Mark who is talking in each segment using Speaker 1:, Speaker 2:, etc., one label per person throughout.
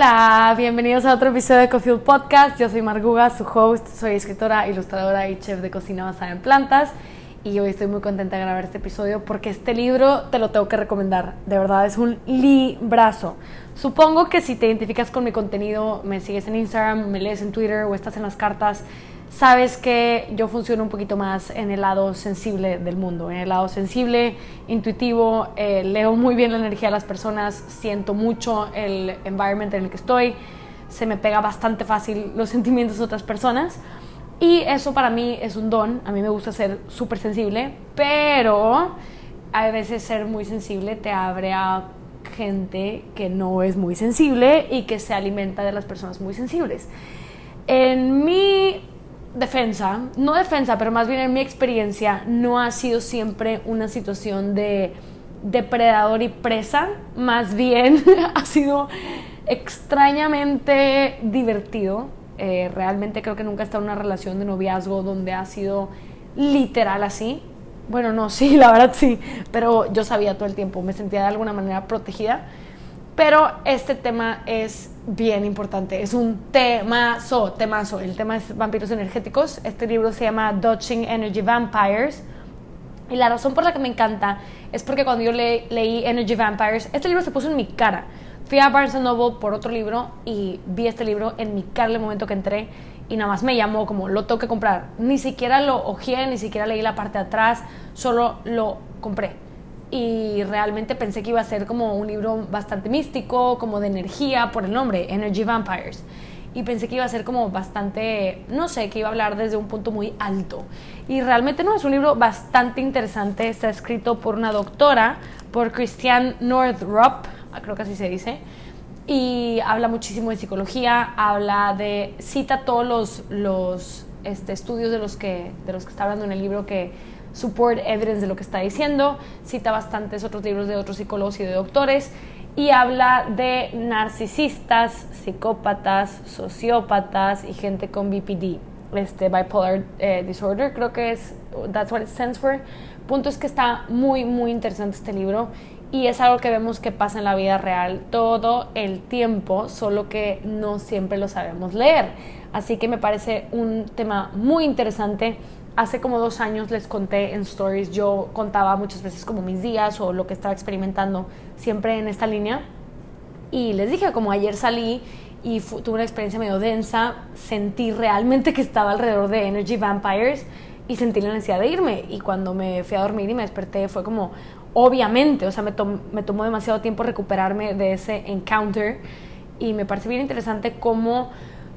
Speaker 1: Hola, bienvenidos a otro episodio de Coffee Podcast. Yo soy Marguga, su host, soy escritora, ilustradora y chef de cocina basada en plantas. Y hoy estoy muy contenta de grabar este episodio porque este libro te lo tengo que recomendar. De verdad, es un librazo. Supongo que si te identificas con mi contenido, me sigues en Instagram, me lees en Twitter o estás en las cartas, sabes que yo funciono un poquito más en el lado sensible del mundo, en el lado sensible, intuitivo, eh, leo muy bien la energía de las personas, siento mucho el environment en el que estoy, se me pega bastante fácil los sentimientos de otras personas y eso para mí es un don, a mí me gusta ser súper sensible, pero a veces ser muy sensible te abre a gente que no es muy sensible y que se alimenta de las personas muy sensibles. En mi defensa, no defensa, pero más bien en mi experiencia, no ha sido siempre una situación de depredador y presa, más bien ha sido extrañamente divertido. Eh, realmente creo que nunca he estado en una relación de noviazgo donde ha sido literal así. Bueno, no, sí, la verdad sí, pero yo sabía todo el tiempo, me sentía de alguna manera protegida. Pero este tema es bien importante. Es un temazo, temazo. El tema es vampiros energéticos. Este libro se llama Dodging Energy Vampires. Y la razón por la que me encanta es porque cuando yo leí Energy Vampires, este libro se puso en mi cara. Fui a Barnes Noble por otro libro y vi este libro en mi cara el momento que entré y nada más me llamó como lo tengo que comprar. Ni siquiera lo ojeé, ni siquiera leí la parte de atrás, solo lo compré y realmente pensé que iba a ser como un libro bastante místico, como de energía, por el nombre, Energy Vampires. Y pensé que iba a ser como bastante, no sé, que iba a hablar desde un punto muy alto. Y realmente no, es un libro bastante interesante, está escrito por una doctora, por Christian Northrop, creo que así se dice, y habla muchísimo de psicología, habla de, cita todos los, los este, estudios de los, que, de los que está hablando en el libro que support evidence de lo que está diciendo, cita bastantes otros libros de otros psicólogos y de doctores y habla de narcisistas, psicópatas, sociópatas y gente con BPD, este bipolar eh, disorder, creo que es that's what it stands for. Punto es que está muy muy interesante este libro y es algo que vemos que pasa en la vida real todo el tiempo, solo que no siempre lo sabemos leer. Así que me parece un tema muy interesante hace como dos años les conté en stories, yo contaba muchas veces como mis días o lo que estaba experimentando siempre en esta línea. Y les dije, como ayer salí y tuve una experiencia medio densa, sentí realmente que estaba alrededor de Energy Vampires y sentí la necesidad de irme. Y cuando me fui a dormir y me desperté fue como, obviamente, o sea, me, tomó demasiado tiempo recuperarme de ese encounter y me parece bien interesante cómo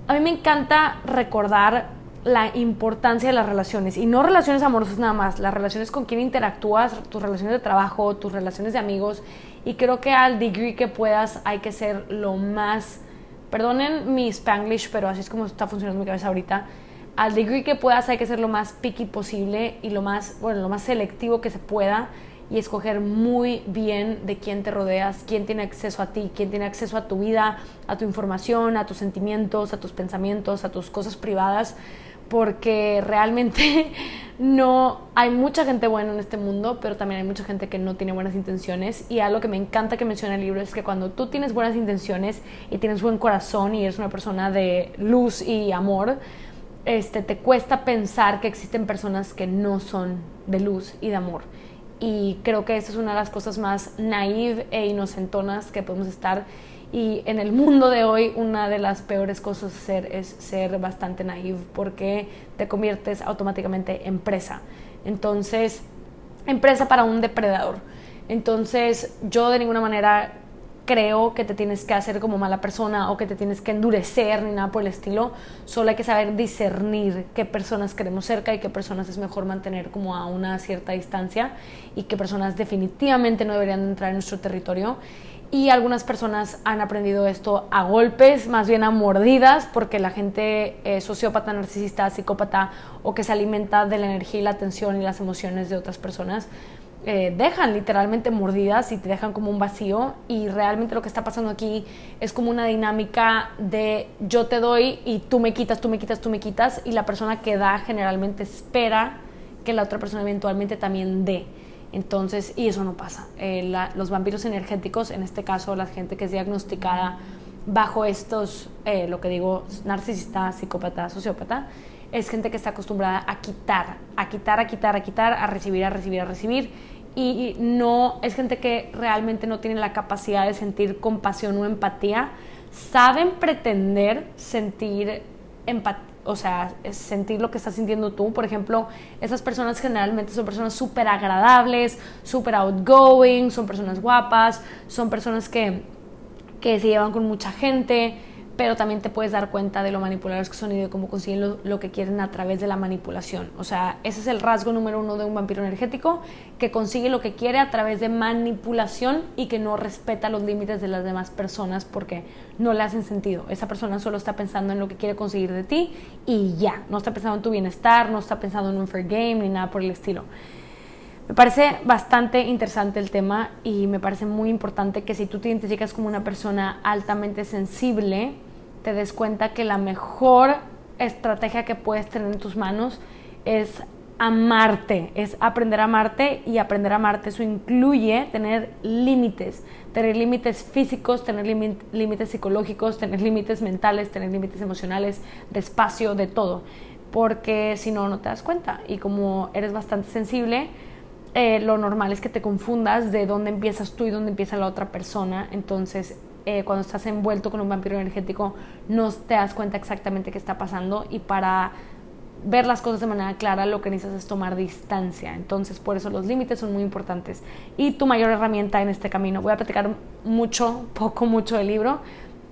Speaker 1: a mí me encanta recordar la importancia de las relaciones y no relaciones amorosas nada más, las relaciones con quien interactúas, tus relaciones de trabajo, tus relaciones de amigos y creo que al degree que puedas hay que ser lo más, perdonen mi spanglish, pero así es como está funcionando mi cabeza ahorita, al degree que puedas hay que ser lo más picky posible y lo más, bueno, lo más selectivo que se pueda y escoger muy bien de quién te rodeas, quién tiene acceso a ti, quién tiene acceso a tu vida, a tu información, a tus sentimientos, a tus pensamientos, a tus cosas privadas porque realmente no hay mucha gente buena en este mundo, pero también hay mucha gente que no tiene buenas intenciones y algo que me encanta que menciona el libro es que cuando tú tienes buenas intenciones y tienes buen corazón y eres una persona de luz y amor, este te cuesta pensar que existen personas que no son de luz y de amor. Y creo que esa es una de las cosas más naive e inocentonas que podemos estar y en el mundo de hoy una de las peores cosas ser es ser bastante naive porque te conviertes automáticamente en presa. Entonces, empresa para un depredador. Entonces, yo de ninguna manera creo que te tienes que hacer como mala persona o que te tienes que endurecer ni nada por el estilo. Solo hay que saber discernir qué personas queremos cerca y qué personas es mejor mantener como a una cierta distancia y qué personas definitivamente no deberían entrar en nuestro territorio y algunas personas han aprendido esto a golpes, más bien a mordidas, porque la gente eh, sociópata, narcisista, psicópata o que se alimenta de la energía y la atención y las emociones de otras personas, eh, dejan literalmente mordidas y te dejan como un vacío y realmente lo que está pasando aquí es como una dinámica de yo te doy y tú me quitas, tú me quitas, tú me quitas y la persona que da generalmente espera que la otra persona eventualmente también dé. Entonces, y eso no pasa. Eh, los vampiros energéticos, en este caso la gente que es diagnosticada bajo estos, eh, lo que digo, narcisista, psicópata, sociópata, es gente que está acostumbrada a quitar, a quitar, a quitar, a quitar, a recibir, a recibir, a recibir. Y no es gente que realmente no tiene la capacidad de sentir compasión o empatía. Saben pretender sentir empatía o sea, sentir lo que estás sintiendo tú. Por ejemplo, esas personas generalmente son personas súper agradables, súper outgoing, son personas guapas, son personas que, que se llevan con mucha gente, pero también te puedes dar cuenta de lo manipuladores que son y de cómo consiguen lo, que quieren a través de la manipulación. O sea, ese es el rasgo número uno de un vampiro energético, que consigue lo que quiere a través de manipulación y que no respeta los límites de las demás personas porque no le hacen sentido. Esa persona solo está pensando en lo que quiere conseguir de ti y ya, no está pensando en tu bienestar, no está pensando en un fair game ni nada por el estilo. Me parece bastante interesante el tema y me parece muy importante que si tú te identificas como una persona altamente sensible, te des cuenta que la mejor estrategia que puedes tener en tus manos es amarte, es aprender a amarte y aprender a amarte. Eso incluye tener límites, tener límites físicos, tener límites psicológicos, tener límites mentales, tener límites emocionales, de espacio, de todo. Porque si no, no te das cuenta. Y como eres bastante sensible, eh, lo normal es que te confundas de dónde empiezas tú y dónde empieza la otra persona. Entonces eh, cuando estás envuelto con un vampiro energético no te das cuenta exactamente qué está pasando y para ver las cosas de manera clara lo que necesitas es tomar distancia. Entonces por eso los límites son muy importantes. Y tu mayor herramienta en este camino, voy a platicar mucho, poco, mucho del libro,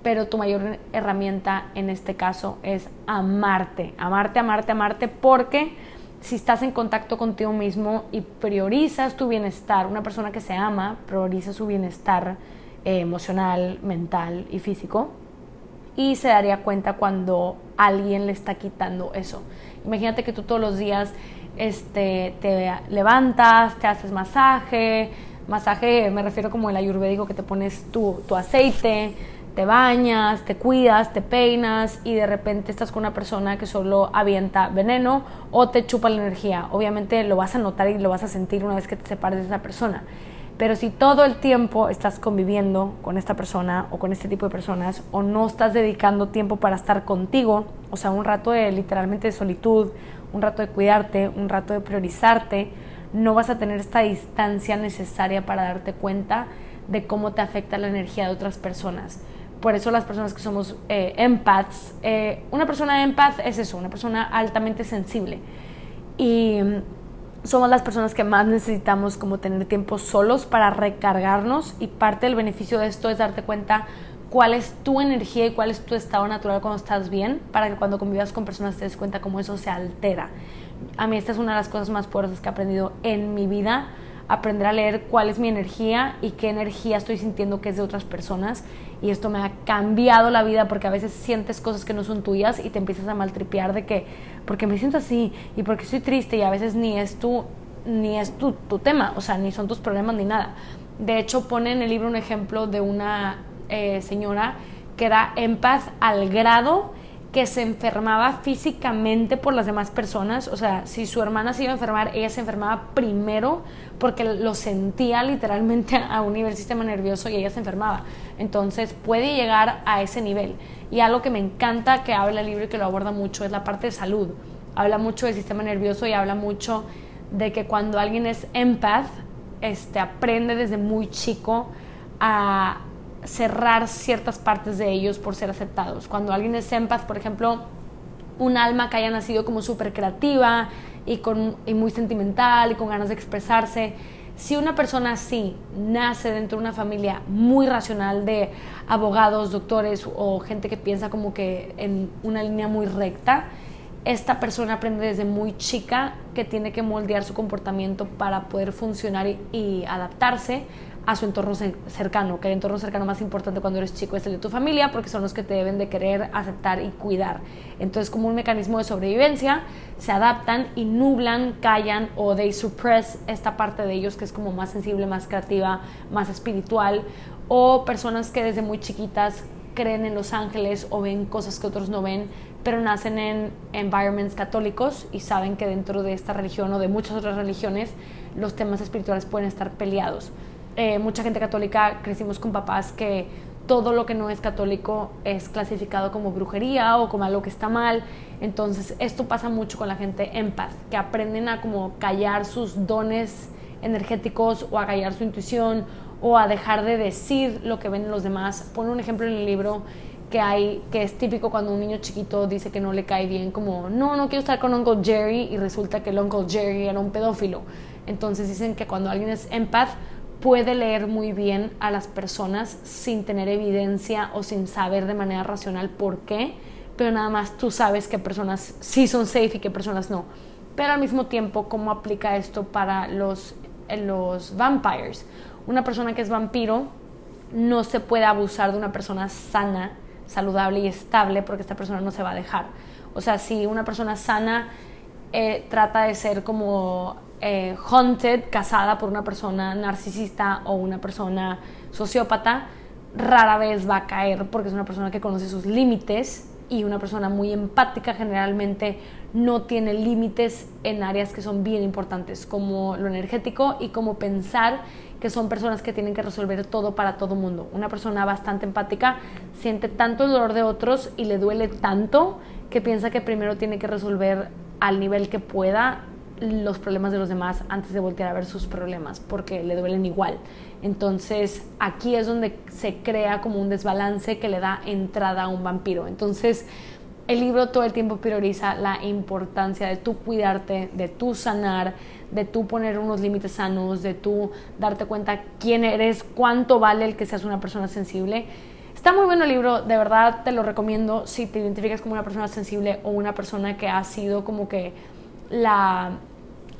Speaker 1: pero tu mayor herramienta en este caso es amarte, amarte, amarte, amarte, porque si estás en contacto contigo mismo y priorizas tu bienestar, una persona que se ama prioriza su bienestar, eh, emocional, mental y físico. Y se daría cuenta cuando alguien le está quitando eso. Imagínate que tú todos los días este, te levantas, te haces masaje, masaje me refiero como el ayurvédico que te pones tu, tu aceite, te bañas, te cuidas, te peinas y de repente estás con una persona que solo avienta veneno o te chupa la energía. Obviamente lo vas a notar y lo vas a sentir una vez que te separes de esa persona. Pero si todo el tiempo estás conviviendo con esta persona o con este tipo de personas o no estás dedicando tiempo para estar contigo, o sea, un rato de literalmente de solitud, un rato de cuidarte, un rato de priorizarte, no vas a tener esta distancia necesaria para darte cuenta de cómo te afecta la energía de otras personas. Por eso las personas que somos eh, empaths, eh, una persona empath es eso, una persona altamente sensible. Y somos las personas que más necesitamos como tener tiempo solos para recargarnos y parte del beneficio de esto es darte cuenta cuál es tu energía y cuál es tu estado natural cuando estás bien para que cuando convivas con personas te des cuenta cómo eso se altera. A mí esta es una de las cosas más poderosas que he aprendido en mi vida aprender a leer cuál es mi energía y qué energía estoy sintiendo que es de otras personas. Y esto me ha cambiado la vida porque a veces sientes cosas que no son tuyas y te empiezas a maltripear de que, porque me siento así y porque estoy triste y a veces ni es tu, ni es tu, tu tema, o sea, ni son tus problemas ni nada. De hecho, pone en el libro un ejemplo de una eh, señora que era en paz al grado que se enfermaba físicamente por las demás personas. O sea, si su hermana se iba a enfermar, ella se enfermaba primero porque lo sentía literalmente a un nivel sistema nervioso y ella se enfermaba. Entonces puede llegar a ese nivel. Y algo que me encanta que habla el libro y que lo aborda mucho es la parte de salud. Habla mucho del sistema nervioso y habla mucho de que cuando alguien es empath, este, aprende desde muy chico a, cerrar ciertas partes de ellos por ser aceptados. Cuando alguien es empath, por ejemplo, un alma que haya nacido como súper creativa y, con, y muy sentimental y con ganas de expresarse, si una persona así nace dentro de una familia muy racional de abogados, doctores o gente que piensa como que en una línea muy recta, esta persona aprende desde muy chica que tiene que moldear su comportamiento para poder funcionar y adaptarse a su entorno cercano, que el entorno cercano más importante cuando eres chico es el de tu familia, porque son los que te deben de querer, aceptar y cuidar. Entonces, como un mecanismo de sobrevivencia, se adaptan y nublan, callan o they suppress esta parte de ellos que es como más sensible, más creativa, más espiritual, o personas que desde muy chiquitas creen en los ángeles o ven cosas que otros no ven, pero nacen en environments católicos y saben que dentro de esta religión o de muchas otras religiones los temas espirituales pueden estar peleados. Eh, mucha gente católica crecimos con papás que todo lo que no es católico es clasificado como brujería o como algo que está mal. Entonces, esto pasa mucho con la gente empath, que aprenden a como callar sus dones energéticos o a callar su intuición o a dejar de decir lo que ven los demás. Pone un ejemplo en el libro que hay que es típico cuando un niño chiquito dice que no le cae bien como no no quiero estar con Uncle Jerry y resulta que el Uncle Jerry era un pedófilo entonces dicen que cuando alguien es empath puede leer muy bien a las personas sin tener evidencia o sin saber de manera racional por qué, pero nada más tú sabes qué personas sí son safe y qué personas no. Pero al mismo tiempo, ¿cómo aplica esto para los, los vampires? Una persona que es vampiro no se puede abusar de una persona sana, saludable y estable porque esta persona no se va a dejar. O sea, si una persona sana eh, trata de ser como eh, haunted, casada por una persona narcisista o una persona sociópata, rara vez va a caer porque es una persona que conoce sus límites y una persona muy empática generalmente no tiene límites en áreas que son bien importantes, como lo energético y como pensar que son personas que tienen que resolver todo para todo mundo. Una persona bastante empática siente tanto el dolor de otros y le duele tanto que piensa que primero tiene que resolver al nivel que pueda los problemas de los demás antes de voltear a ver sus problemas, porque le duelen igual. Entonces, aquí es donde se crea como un desbalance que le da entrada a un vampiro. Entonces, el libro todo el tiempo prioriza la importancia de tú cuidarte, de tú sanar, de tú poner unos límites sanos, de tú darte cuenta quién eres, cuánto vale el que seas una persona sensible. Está muy bueno el libro, de verdad te lo recomiendo si te identificas como una persona sensible o una persona que ha sido como que la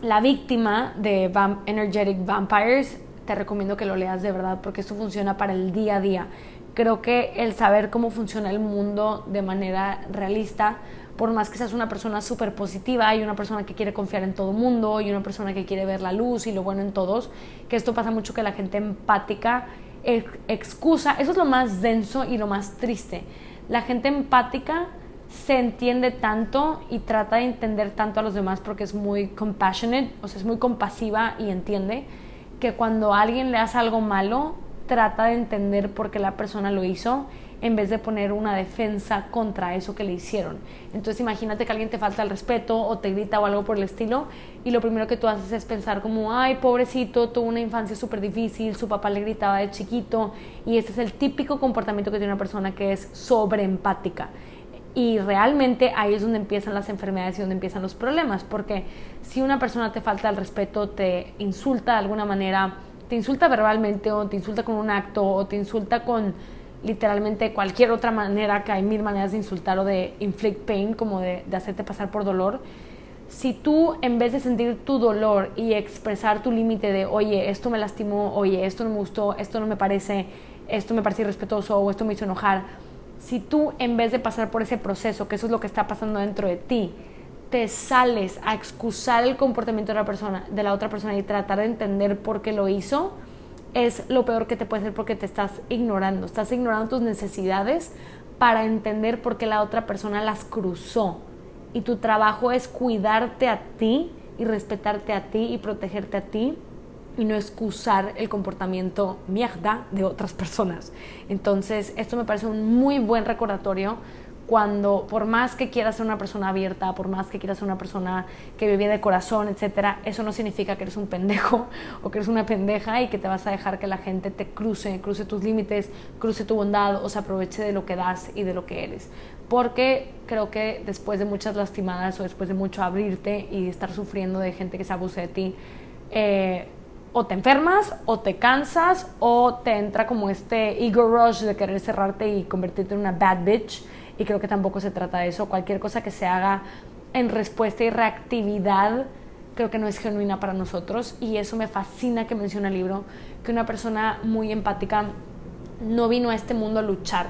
Speaker 1: la víctima de Energetic Vampires, te recomiendo que lo leas de verdad porque esto funciona para el día a día. Creo que el saber cómo funciona el mundo de manera realista, por más que seas una persona súper positiva y una persona que quiere confiar en todo mundo y una persona que quiere ver la luz y lo bueno en todos, que esto pasa mucho que la gente empática excusa, eso es lo más denso y lo más triste. La gente empática se entiende tanto y trata de entender tanto a los demás porque es muy compassionate, o sea, es muy compasiva y entiende que cuando alguien le hace algo malo, trata de entender por qué la persona lo hizo en vez de poner una defensa contra eso que le hicieron. Entonces imagínate que alguien te falta el respeto o te grita o algo por el estilo y lo primero que tú haces es pensar como, ay, pobrecito, tuvo una infancia súper difícil, su papá le gritaba de chiquito y ese es el típico comportamiento que tiene una persona que es sobreempática. Y realmente ahí es donde empiezan las enfermedades y donde empiezan los problemas, porque si una persona te falta el respeto, te insulta de alguna manera, te insulta verbalmente o te insulta con un acto o te insulta con literalmente cualquier otra manera, que hay mil maneras de insultar o de inflict pain, como de, hacerte pasar por dolor, si tú en vez de sentir tu dolor y expresar tu límite de, oye, esto me lastimó, oye, esto no me gustó, esto no me parece, esto me parece irrespetuoso o esto me hizo enojar, si tú en vez de pasar por ese proceso, que eso es lo que está pasando dentro de ti, te sales a excusar el comportamiento de la, persona, de la otra persona y tratar de entender por qué lo hizo, es lo peor que te puede hacer porque te estás ignorando, estás ignorando tus necesidades para entender por qué la otra persona las cruzó. Y tu trabajo es cuidarte a ti y respetarte a ti y protegerte a ti y no excusar el comportamiento mierda de otras personas. Entonces, esto me parece un muy buen recordatorio cuando por más que quieras ser una persona abierta, por más que quieras ser una persona que vive de corazón, etcétera, eso no significa que eres un pendejo o que eres una pendeja y que te vas a dejar que la gente te cruce, cruce tus límites, cruce tu bondad o se aproveche de lo que das y de lo que eres. Porque creo que después de muchas lastimadas o después de mucho abrirte y estar sufriendo de gente que se abuse de ti, eh, o te enfermas, o te cansas, o te entra como este ego rush de querer cerrarte y convertirte en una bad bitch. Y creo que tampoco se trata de eso. Cualquier cosa que se haga en respuesta y reactividad, creo que no es genuina para nosotros. Y eso me fascina que menciona el libro, que una persona muy empática no vino a este mundo a luchar,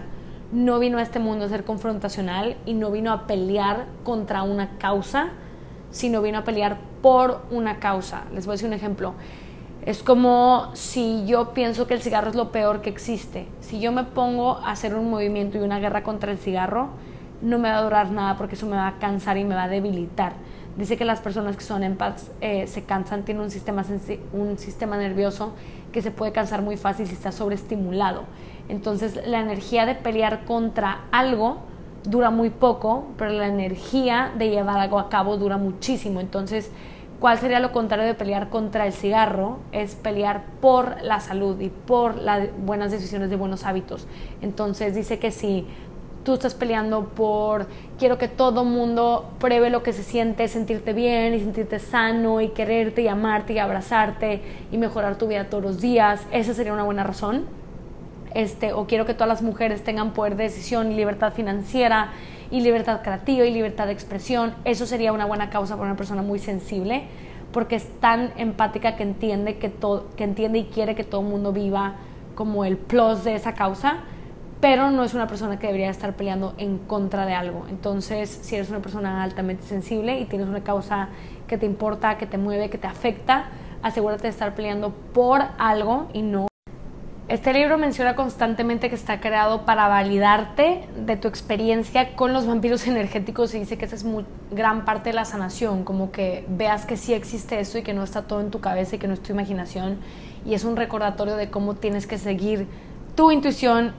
Speaker 1: no vino a este mundo a ser confrontacional y no vino a pelear contra una causa, sino vino a pelear por una causa. Les voy a decir un ejemplo es como si yo pienso que el cigarro es lo peor que existe. Si yo me pongo a hacer un movimiento y una guerra contra el cigarro, no me va a durar nada porque eso me va a cansar y me va a debilitar. Dice que las personas que son empaths eh, se cansan, tienen un sistema, un sistema nervioso que se puede cansar muy fácil si está sobreestimulado. Entonces la energía de pelear contra algo dura muy poco, pero la energía de llevar algo a cabo dura muchísimo. Entonces, ¿cuál sería lo contrario de pelear contra el cigarro? Es pelear por la salud y por las buenas decisiones de buenos hábitos. Entonces dice que si tú estás peleando por quiero que todo mundo pruebe lo que se siente sentirte bien y sentirte sano y quererte y amarte y abrazarte y mejorar tu vida todos los días, esa sería una buena razón. Este, o quiero que todas las mujeres tengan poder de decisión y libertad financiera y libertad creativa y libertad de expresión, eso sería una buena causa para una persona muy sensible porque es tan empática que entiende que todo que entiende y quiere que todo el mundo viva como el plus de esa causa pero no es una persona que debería estar peleando en contra de algo. Entonces, si eres una persona altamente sensible y tienes una causa que te importa, que te mueve, que te afecta, asegúrate de estar peleando por algo y no. Este libro menciona constantemente que está creado para validarte de tu experiencia con los vampiros energéticos y dice que esa es gran parte de la sanación, como que veas que sí existe eso y que no está todo en tu cabeza y que no es tu imaginación y es un recordatorio de cómo tienes que seguir tu intuición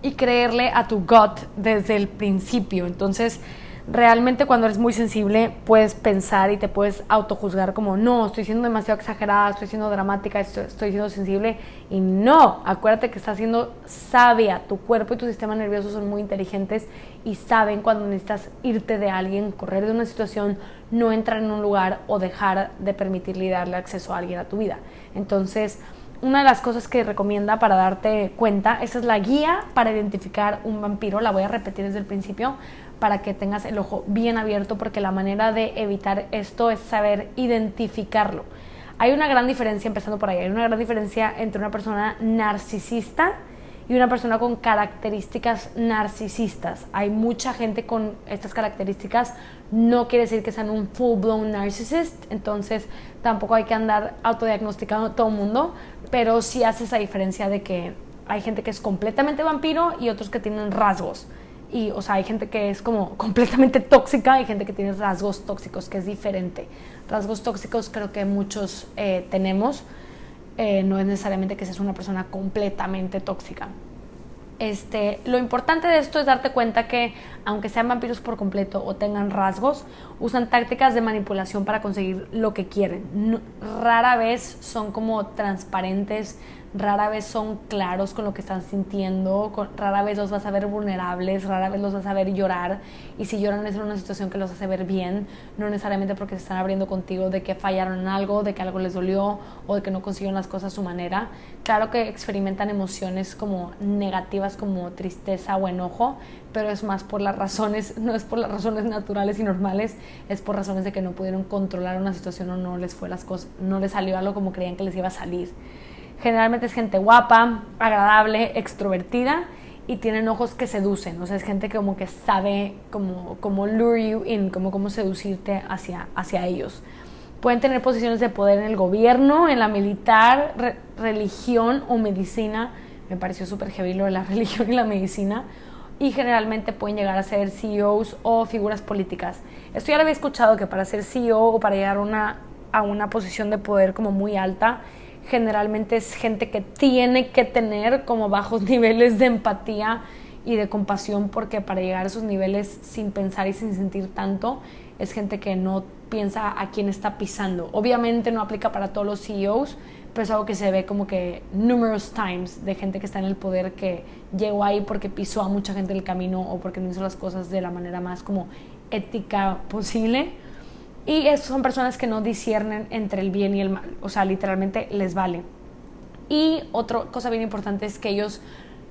Speaker 1: y creerle a tu gut desde el principio. Entonces, realmente cuando eres muy sensible puedes pensar y te puedes autojuzgar como, no, estoy siendo demasiado exagerada, estoy siendo dramática, estoy, siendo sensible. Y no, acuérdate que estás siendo sabia. Tu cuerpo y tu sistema nervioso son muy inteligentes y saben cuando necesitas irte de alguien, correr de una situación, no entrar en un lugar o dejar de permitirle darle acceso a alguien a tu vida. Entonces, una de las cosas que recomienda para darte cuenta, esta es la guía para identificar un vampiro, la voy a repetir desde el principio para que tengas el ojo bien abierto porque la manera de evitar esto es saber identificarlo. Hay una gran diferencia, empezando por ahí, hay una gran diferencia entre una persona narcisista y una persona con características narcisistas. Hay mucha gente con estas características, no quiere decir que sean un full-blown narcissist, entonces tampoco hay que andar autodiagnosticando a todo el mundo, pero sí hace esa diferencia de que hay gente que es completamente vampiro y otros que tienen rasgos. Y, o sea, hay gente que es como completamente tóxica y gente que tiene rasgos tóxicos, que es diferente. Rasgos tóxicos creo que muchos eh, tenemos eh, no es necesariamente que seas una persona completamente tóxica. Este, lo importante de esto es darte cuenta que aunque sean vampiros por completo o tengan rasgos, usan tácticas de manipulación para conseguir lo que quieren. rara vez son como transparentes, rara vez son claros con lo que están sintiendo, rara vez los vas a ver vulnerables, rara vez los vas a ver llorar y si lloran es en una situación que los hace ver bien, no necesariamente porque se están abriendo contigo de que fallaron en algo, de que algo les dolió o de que no consiguieron las cosas a su manera. Claro que experimentan emociones como negativas como tristeza o enojo, pero es más por las razones, no es por las razones naturales y normales, es por razones de que no pudieron controlar una situación o no les fue las cosas, no les salió algo como creían que les iba a salir. Generalmente es gente guapa, agradable, extrovertida y tienen ojos que seducen. O sea, es gente que como que sabe como, como lure you in, como cómo seducirte hacia, hacia ellos. Pueden tener posiciones de poder en el gobierno, en la militar, religión o medicina. Me pareció súper heavy lo de la religión y la medicina. Y generalmente pueden llegar a ser CEOs o figuras políticas. Esto ya lo había escuchado que para ser CEO o para llegar una, a una posición de poder como muy alta, generalmente es gente que tiene que tener como bajos niveles de empatía y de compasión porque para llegar a esos niveles sin pensar y sin sentir tanto es gente que no piensa a quién está pisando. Obviamente no aplica para todos los CEOs, pero es algo que se ve como que numerous times de gente que está en el poder que llegó ahí porque pisó a mucha gente en el camino o porque no hizo las cosas de la manera más como ética posible y son personas que no disciernen entre el bien y el mal, o sea, literalmente les vale. Y otra cosa bien importante es que ellos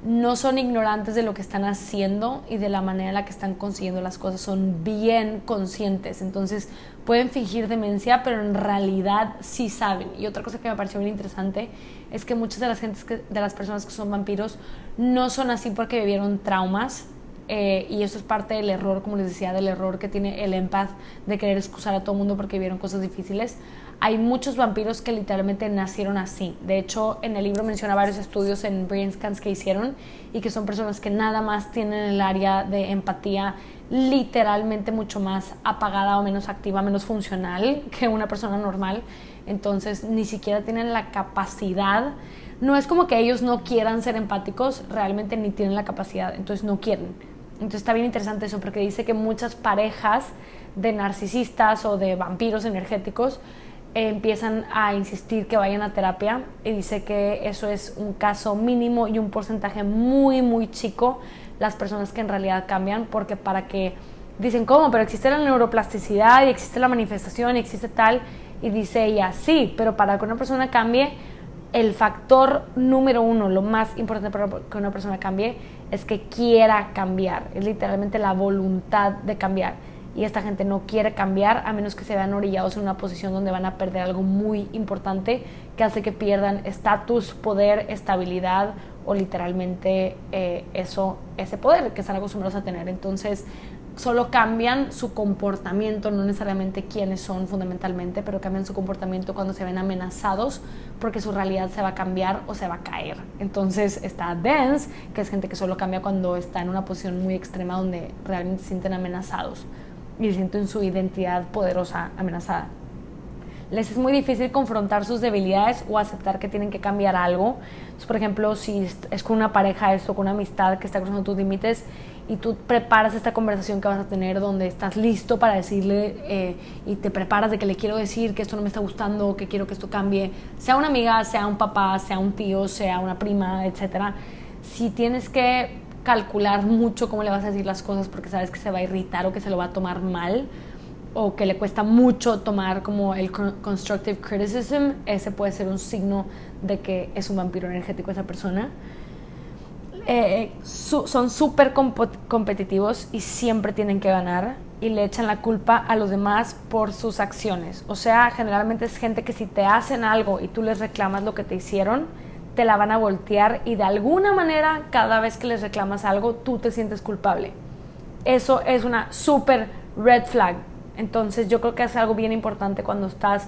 Speaker 1: no son ignorantes de lo que están haciendo y de la manera en la que están consiguiendo las cosas, son bien conscientes. Entonces pueden fingir demencia, pero en realidad sí saben. Y otra cosa que me pareció bien interesante es que muchas de las, gentes de las personas que son vampiros no son así porque vivieron traumas, eh, y eso es parte del error, como les decía, del error que tiene el empath de querer excusar a todo el mundo porque vieron cosas difíciles. Hay muchos vampiros que literalmente nacieron así. De hecho, en el libro menciona varios estudios en brain scans que hicieron y que son personas que nada más tienen el área de empatía literalmente mucho más apagada o menos activa, menos funcional que una persona normal. Entonces, ni siquiera tienen la capacidad no es como que ellos no quieran ser empáticos, realmente ni tienen la capacidad, entonces no quieren. Entonces está bien interesante eso porque dice que muchas parejas de narcisistas o de vampiros energéticos empiezan a insistir que vayan a terapia y dice que eso es un caso mínimo y un porcentaje muy muy chico las personas que en realidad cambian porque para que dicen cómo pero existe la neuroplasticidad y existe la manifestación y existe tal y dice ella sí pero para que una persona cambie el factor número uno, lo más importante para que una persona cambie, es que quiera cambiar. Es literalmente la voluntad de cambiar. Y esta gente no quiere cambiar a menos que se vean orillados en una posición donde van a perder algo muy importante que hace que pierdan estatus, poder, estabilidad o literalmente eh, eso, ese poder que están acostumbrados a tener. Entonces, solo cambian su comportamiento, no necesariamente quiénes son fundamentalmente, pero cambian su comportamiento cuando se ven amenazados porque su realidad se va a cambiar o se va a caer. Entonces está dense, que es gente que solo cambia cuando está en una posición muy extrema donde realmente se sienten amenazados y sienten su identidad poderosa amenazada. Les es muy difícil confrontar sus debilidades o aceptar que tienen que cambiar algo. por ejemplo, si es con una pareja esto, con una amistad que está cruzando tus límites y tú preparas esta conversación que vas a tener donde estás listo para decirle eh, y te preparas de que le quiero decir que esto no me está gustando, que quiero que esto cambie, sea una amiga, sea un papá, sea un tío, sea una prima, etcétera. Si tienes que calcular mucho cómo le vas a decir las cosas porque sabes que se va a irritar o que se lo va a tomar mal o que le cuesta mucho tomar como el constructive criticism, ese puede ser un signo de que es un vampiro energético esa persona. Eh, son súper competitivos y siempre tienen que ganar y le echan la culpa a los demás por sus acciones. O sea, generalmente es gente que si te hacen algo y tú les reclamas lo que te hicieron, te la van a voltear y de alguna manera cada vez que les reclamas algo, tú te sientes culpable. Eso es una súper red flag. Entonces yo creo que es algo bien importante cuando estás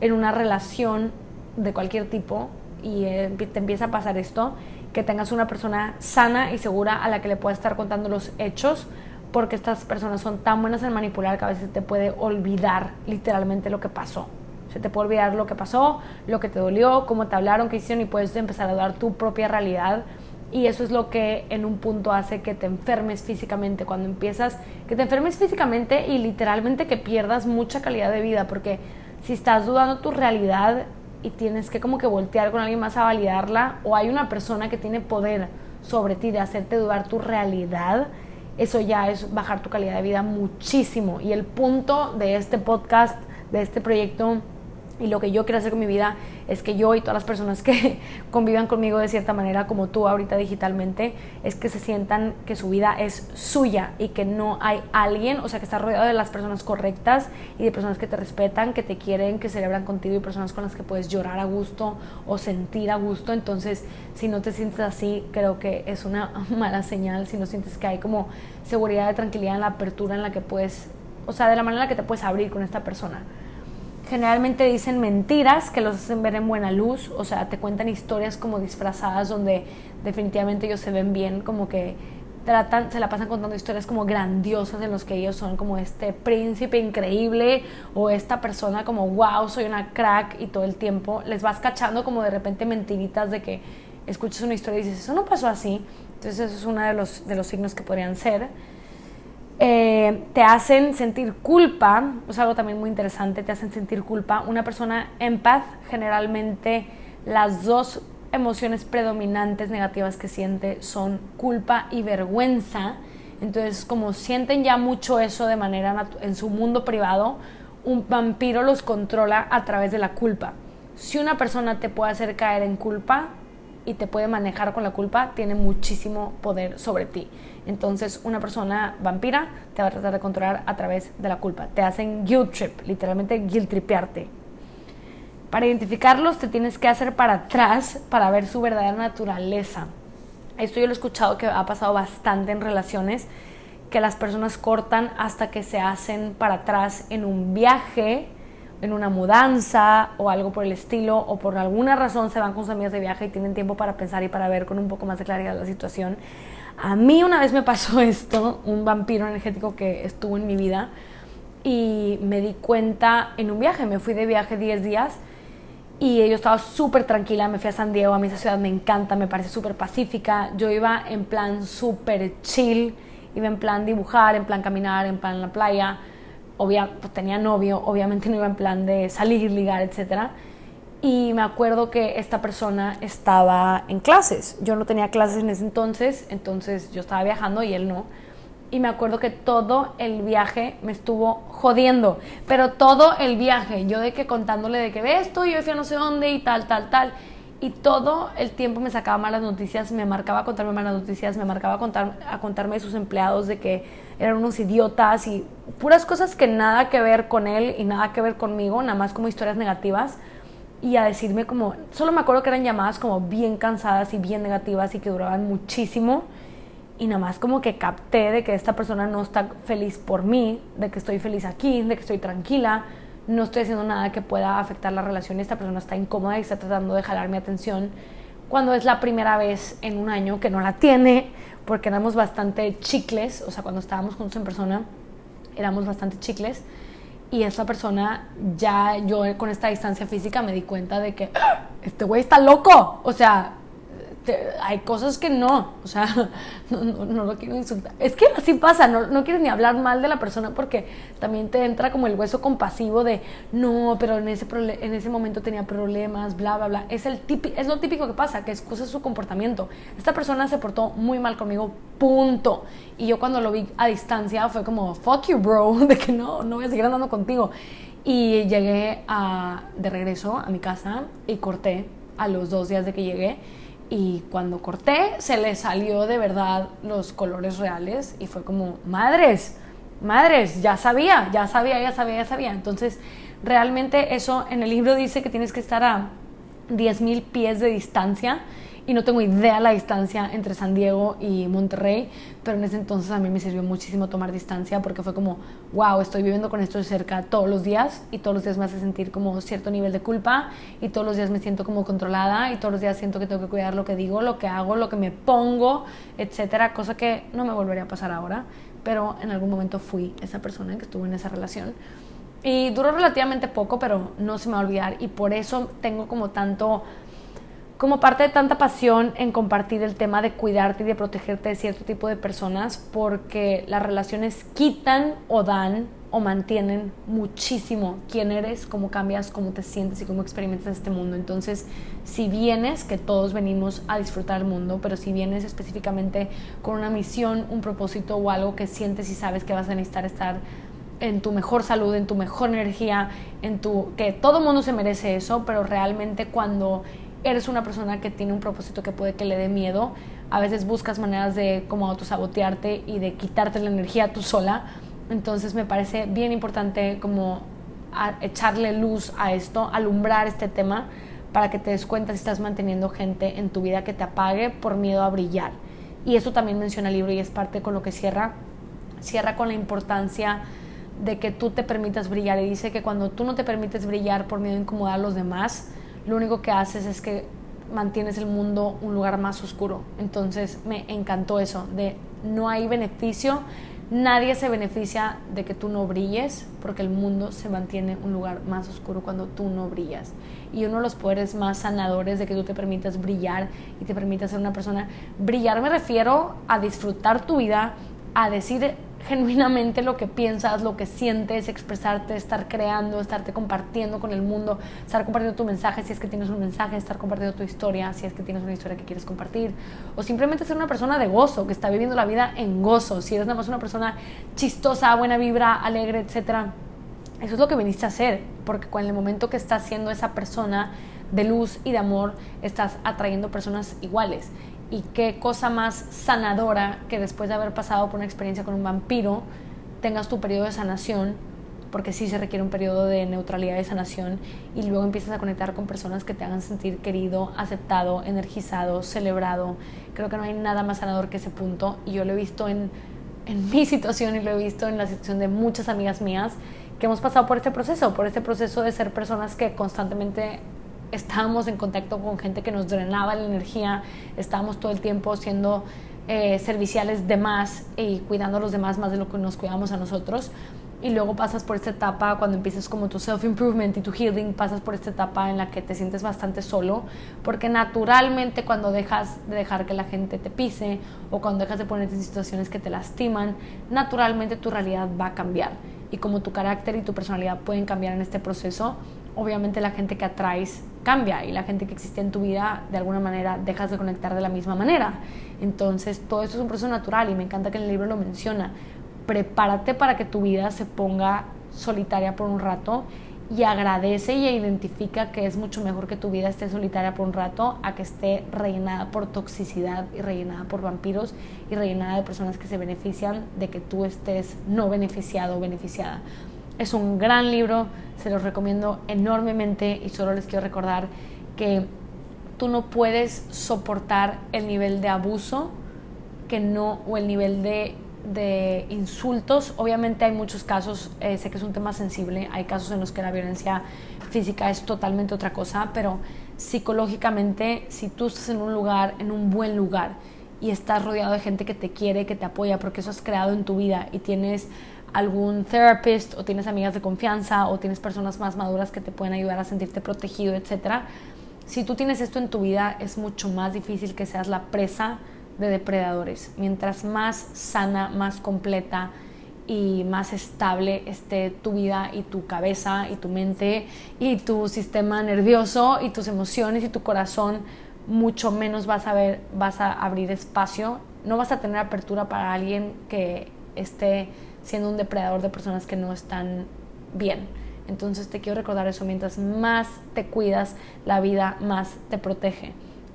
Speaker 1: en una relación de cualquier tipo y eh, te empieza a pasar esto que tengas una persona sana y segura a la que le puedas estar contando los hechos, porque estas personas son tan buenas en manipular que a veces te puede olvidar literalmente lo que pasó. Se te puede olvidar lo que pasó, lo que te dolió, cómo te hablaron, qué hicieron y puedes empezar a dar tu propia realidad. Y eso es lo que en un punto hace que te enfermes físicamente. Cuando empiezas, que te enfermes físicamente y literalmente que pierdas mucha calidad de vida. Porque si estás dudando tu realidad, y tienes que como que voltear con alguien más a validarla o hay una persona que tiene poder sobre ti de hacerte dudar tu realidad, eso ya es bajar tu calidad de vida muchísimo. Y el punto de este podcast, de este proyecto y lo que yo quiero hacer con mi vida es que yo y todas las personas que convivan conmigo de cierta manera, como tú ahorita digitalmente, es que se sientan que su vida es suya y que no hay alguien, o sea, que está rodeado de las personas correctas y de personas que te respetan, que te quieren, que celebran contigo y personas con las que puedes llorar a gusto o sentir a gusto. Entonces, si no te sientes así, creo que es una mala señal. Si no sientes que hay como seguridad, de tranquilidad en la apertura en la que puedes, o sea, de la manera en la que te puedes abrir con esta persona generalmente dicen mentiras que los hacen ver en buena luz, o sea, te cuentan historias como disfrazadas donde definitivamente ellos se ven bien, como que tratan, se la pasan contando historias como grandiosas en los que ellos son como este príncipe increíble o esta persona como wow, soy una crack y todo el tiempo les vas cachando como de repente mentiritas de que escuchas una historia y dices, eso no pasó así. Entonces eso es uno de los, de los signos que podrían ser. Eh, te hacen sentir culpa, es algo también muy interesante, te hacen sentir culpa. Una persona empath, generalmente las dos emociones predominantes negativas que siente son culpa y vergüenza. Entonces, como sienten ya mucho eso de manera en su mundo privado, un vampiro los controla a través de la culpa. Si una persona te puede hacer caer en culpa y te puede manejar con la culpa, tiene muchísimo poder sobre ti. Entonces, una persona vampira te va a tratar de controlar a través de la culpa. Te hacen guilt trip, literalmente guilt tripearte. Para identificarlos te tienes que hacer para atrás para ver su verdadera naturaleza. esto yo lo he escuchado que ha pasado bastante en relaciones, que las personas cortan hasta que se hacen para atrás en un viaje, en una mudanza o algo por el estilo, o por alguna razón se van con sus amigas de viaje y tienen tiempo para pensar y para ver con un poco más de claridad la situación. A mí una vez me pasó esto, un vampiro energético que estuvo en mi vida, y me di cuenta en un viaje, me fui de viaje 10 días y yo estaba súper tranquila, me fui a San Diego, a mí esa ciudad me encanta, me parece súper pacífica, yo iba en plan súper chill, iba en plan dibujar, en plan caminar, en plan la playa, Obvia, pues tenía novio, obviamente no iba en plan de salir, ligar, etc. Y me acuerdo que esta persona estaba en clases, yo no tenía clases en ese entonces, entonces yo estaba viajando y él no. Y me acuerdo que todo el viaje me estuvo jodiendo, pero todo el viaje, yo de que contándole de que ve esto, yo fui no sé dónde y tal, tal, tal, y todo el tiempo me sacaba malas noticias, me marcaba a contarme malas noticias, me marcaba a, contar, a contarme de sus empleados, de que eran unos idiotas y puras cosas que nada que ver con él y nada que ver conmigo, nada más como historias negativas. Y a decirme como, solo me acuerdo que eran llamadas como bien cansadas y bien negativas y que duraban muchísimo. Y nada más como que capté de que esta persona no está feliz por mí, de que estoy feliz aquí, de que estoy tranquila, no estoy haciendo nada que pueda afectar la relación esta persona está incómoda y está tratando de jalar mi atención cuando es la primera vez en un año que no la tiene porque éramos bastante chicles, o sea, cuando estábamos juntos en persona éramos bastante chicles y esta persona ya yo con esta distancia física me di cuenta de que ¡Ah! este güey está loco, o sea, hay cosas que no, o sea, no, no, lo quiero insultar. Es que así pasa, no, no, quieres ni hablar mal de la persona porque también te entra como el hueso compasivo de, no, pero en ese, en ese momento tenía problemas, bla, bla, bla. Es, el es lo típico que pasa, que es cosa su comportamiento. Esta persona se portó muy mal conmigo, punto. Y yo cuando lo vi a distancia fue como, fuck you, bro, de que no, no voy a seguir andando contigo. Y llegué a, de regreso a mi casa y corté a los dos días de que llegué y cuando corté se le salió de verdad los colores reales y fue como, madres, madres, ya sabía, ya sabía, ya sabía, ya sabía. Entonces, realmente eso en el libro dice que tienes que estar a 10.000 pies de distancia y no tengo idea la distancia entre San Diego y Monterrey, pero en ese entonces a mí me sirvió muchísimo tomar distancia porque fue como, wow, estoy viviendo con esto de cerca todos los días y todos los días me hace sentir como cierto nivel de culpa y todos los días me siento como controlada y todos los días siento que tengo que cuidar lo que digo, lo que hago, lo que me pongo, etcétera, cosa que no me volvería a pasar ahora, pero en algún momento fui esa persona que estuvo en esa relación. Y duró relativamente poco, pero no se me va a olvidar y por eso tengo como tanto como parte de tanta pasión en compartir el tema de cuidarte y de protegerte de cierto tipo de personas, porque las relaciones quitan o dan o mantienen muchísimo quién eres, cómo cambias, cómo te sientes y cómo experimentas este mundo. Entonces, si vienes, que todos venimos a disfrutar el mundo, pero si vienes específicamente con una misión, un propósito o algo que sientes y sabes que vas a necesitar estar en tu mejor salud, en tu mejor energía, en tu que todo mundo se merece eso, pero realmente cuando eres una persona que tiene un propósito que puede que le dé miedo, a veces buscas maneras de como autosabotearte y de quitarte la energía tú sola. Entonces me parece bien importante como echarle luz a esto, alumbrar este tema para que te des cuenta si estás manteniendo gente en tu vida que te apague por miedo a brillar. Y eso también menciona el libro y es parte con lo que cierra. Cierra con la importancia de que tú te permitas brillar y dice que cuando tú no te permites brillar por miedo a incomodar a los demás, lo único que haces es que mantienes el mundo un lugar más oscuro. Entonces me encantó eso, de no hay beneficio, nadie se beneficia de que tú no brilles, porque el mundo se mantiene un lugar más oscuro cuando tú no brillas. Y uno de los poderes más sanadores de que tú te permitas brillar y te permitas ser una persona, brillar me refiero a disfrutar tu vida, a decir genuinamente lo que piensas, lo que sientes, expresarte, estar creando, estarte compartiendo con el mundo, estar compartiendo tu mensaje si es que tienes un mensaje, estar compartiendo tu historia si es que tienes una historia que quieres compartir, o simplemente ser una persona de gozo, que está viviendo la vida en gozo, si eres nada más una persona chistosa, buena vibra, alegre, etc. Eso es lo que viniste a hacer, porque en el momento que estás siendo esa persona de luz y de amor, estás atrayendo personas iguales y qué cosa más sanadora que después de haber pasado por una experiencia con un vampiro, tengas tu periodo de sanación porque sí se requiere un periodo de neutralidad y sanación y luego empiezas a conectar con personas que te hagan sentir querido, aceptado, energizado, celebrado. Creo que no hay nada más sanador que ese punto y yo lo he visto en, en mi situación y lo he visto en la situación de muchas amigas mías que hemos pasado por este proceso, por este proceso de ser personas que constantemente estábamos en contacto con gente que nos drenaba la energía, estábamos todo el tiempo siendo eh, serviciales de más y cuidando a los demás más de lo que nos cuidamos a nosotros. Y luego pasas por esta etapa cuando empiezas como tu self-improvement y tu healing, pasas por esta etapa en la que te sientes bastante solo, porque naturalmente cuando dejas de dejar que la gente te pise o cuando dejas de ponerte en situaciones que te lastiman, naturalmente tu realidad va a cambiar y como tu carácter y tu personalidad pueden cambiar en este proceso, obviamente la gente que atraes cambia y la gente que existe en tu vida de alguna manera dejas de conectar de la misma manera. Entonces todo esto es un proceso natural y me encanta que el libro lo menciona. Prepárate para que tu vida se ponga solitaria por un rato y agradece y identifica que es mucho mejor que tu vida esté solitaria por un rato a que esté rellenada por toxicidad y rellenada por vampiros y rellenada de personas que se benefician de que tú estés no beneficiado o beneficiada. Es un gran libro, se los recomiendo enormemente y solo les quiero recordar que tú no puedes soportar el nivel de abuso que no o el nivel de de insultos. Obviamente hay muchos casos, eh, sé que es un tema sensible, hay casos en los que la violencia física es totalmente otra cosa, pero psicológicamente, si tú estás en un lugar, en un buen lugar, y estás rodeado de gente que te quiere, que te apoya, porque eso has creado en tu vida y tienes algún therapist o tienes amigas de confianza o tienes personas más maduras que te pueden ayudar a sentirte protegido, etc. Si tú tienes esto en tu vida, es mucho más difícil que seas la presa de depredadores. Mientras más sana, más completa y más estable esté tu vida y tu cabeza y tu mente y tu sistema nervioso y tus emociones y tu corazón, mucho menos vas a ver, vas a abrir espacio, no vas a tener apertura para alguien que esté siendo un depredador de personas que no están bien. Entonces te quiero recordar eso, mientras más te cuidas, la vida más te protege.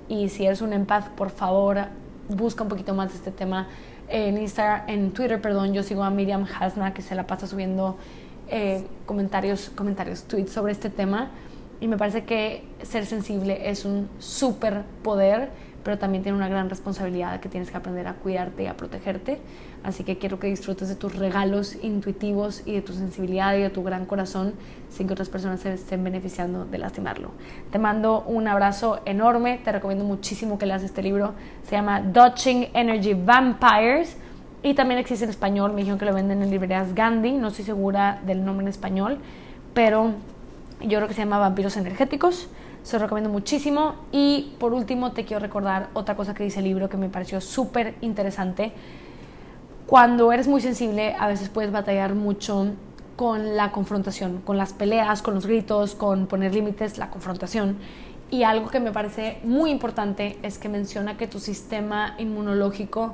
Speaker 1: Y si eres un empath, por favor, busca un poquito más de este tema en Instagram, en Twitter, perdón, yo sigo a Miriam Hasna que se la pasa subiendo eh, comentarios, comentarios, tweets sobre este tema y me parece que ser sensible es un súper poder pero también tiene una gran responsabilidad que tienes que aprender a cuidarte y a protegerte. Así que quiero que disfrutes de tus regalos intuitivos y de tu sensibilidad y de tu gran corazón sin que otras personas se estén beneficiando de lastimarlo. Te mando un abrazo enorme, te recomiendo muchísimo que leas este libro. Se llama Dodging Energy Vampires y también existe en español. Me dijeron que lo venden en librerías Gandhi, no estoy segura del nombre en español, pero yo creo que se llama Vampiros Energéticos. Se lo recomiendo muchísimo. Y por último, te quiero recordar otra cosa que dice el libro que me pareció súper interesante. Cuando eres muy sensible, a veces puedes batallar mucho con la confrontación, con las peleas, con los gritos, con poner límites, la confrontación. Y algo que me parece muy importante es que menciona que tu sistema inmunológico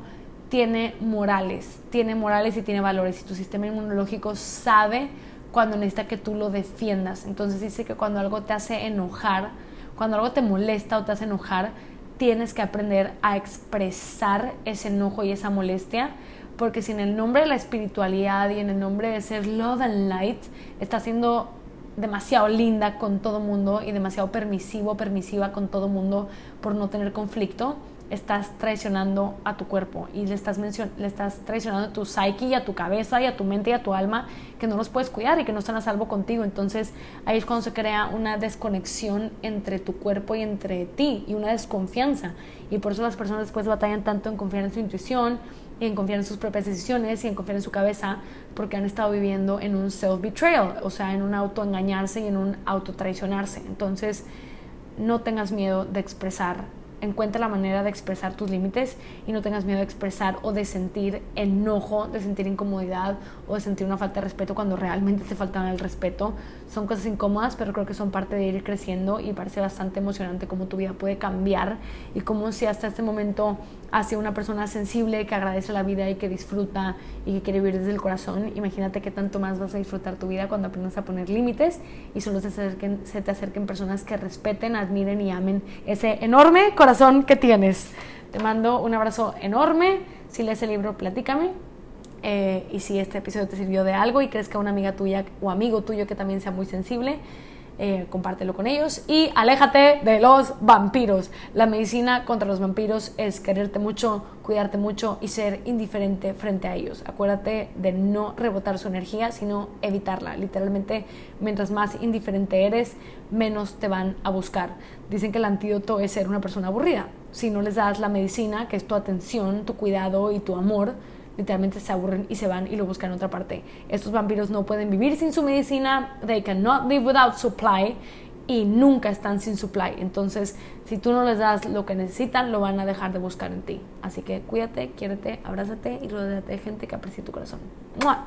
Speaker 1: tiene morales, tiene morales y tiene valores. Y tu sistema inmunológico sabe cuando necesita que tú lo defiendas. Entonces dice que cuando algo te hace enojar, cuando algo te molesta o te hace enojar, tienes que aprender a expresar ese enojo y esa molestia, porque si en el nombre de la espiritualidad y en el nombre de ser love and light estás siendo demasiado linda con todo mundo y demasiado permisivo, permisiva con todo mundo por no tener conflicto, estás traicionando a tu cuerpo y le estás, le estás traicionando a tu psyche y a tu cabeza y a tu mente y a tu alma que no los puedes cuidar y que no están a salvo contigo. Entonces ahí es cuando se crea una desconexión entre tu cuerpo y entre ti y una desconfianza. Y por eso las personas después batallan tanto en confiar en su intuición y en confiar en sus propias decisiones y en confiar en su cabeza porque han estado viviendo en un self-betrayal, o sea, en un autoengañarse y en un autotraicionarse. Entonces, no tengas miedo de expresar encuentra la manera de expresar tus límites y no tengas miedo de expresar o de sentir enojo, de sentir incomodidad o de sentir una falta de respeto cuando realmente te faltan el respeto. Son cosas incómodas, pero creo que son parte de ir creciendo y parece bastante emocionante cómo tu vida puede cambiar y cómo si hasta este momento has sido una persona sensible que agradece la vida y que disfruta y que quiere vivir desde el corazón, imagínate qué tanto más vas a disfrutar tu vida cuando aprendas a poner límites y solo se, acerquen, se te acerquen personas que respeten, admiren y amen ese enorme corazón que tienes. Te mando un abrazo enorme. Si lees el libro, platícame. Eh, y si este episodio te sirvió de algo y crees que una amiga tuya o amigo tuyo que también sea muy sensible, eh, compártelo con ellos y aléjate de los vampiros. La medicina contra los vampiros es quererte mucho, cuidarte mucho y ser indiferente frente a ellos. Acuérdate de no rebotar su energía, sino evitarla. Literalmente, mientras más indiferente eres, menos te van a buscar. Dicen que el antídoto es ser una persona aburrida. Si no les das la medicina, que es tu atención, tu cuidado y tu amor, literalmente se aburren y se van y lo buscan en otra parte. Estos vampiros no pueden vivir sin su medicina, they cannot live without supply y nunca están sin supply. Entonces, si tú no les das lo que necesitan, lo van a dejar de buscar en ti. Así que cuídate, quiérete, abrázate y rodeate de gente que aprecie tu corazón. ¡Mua!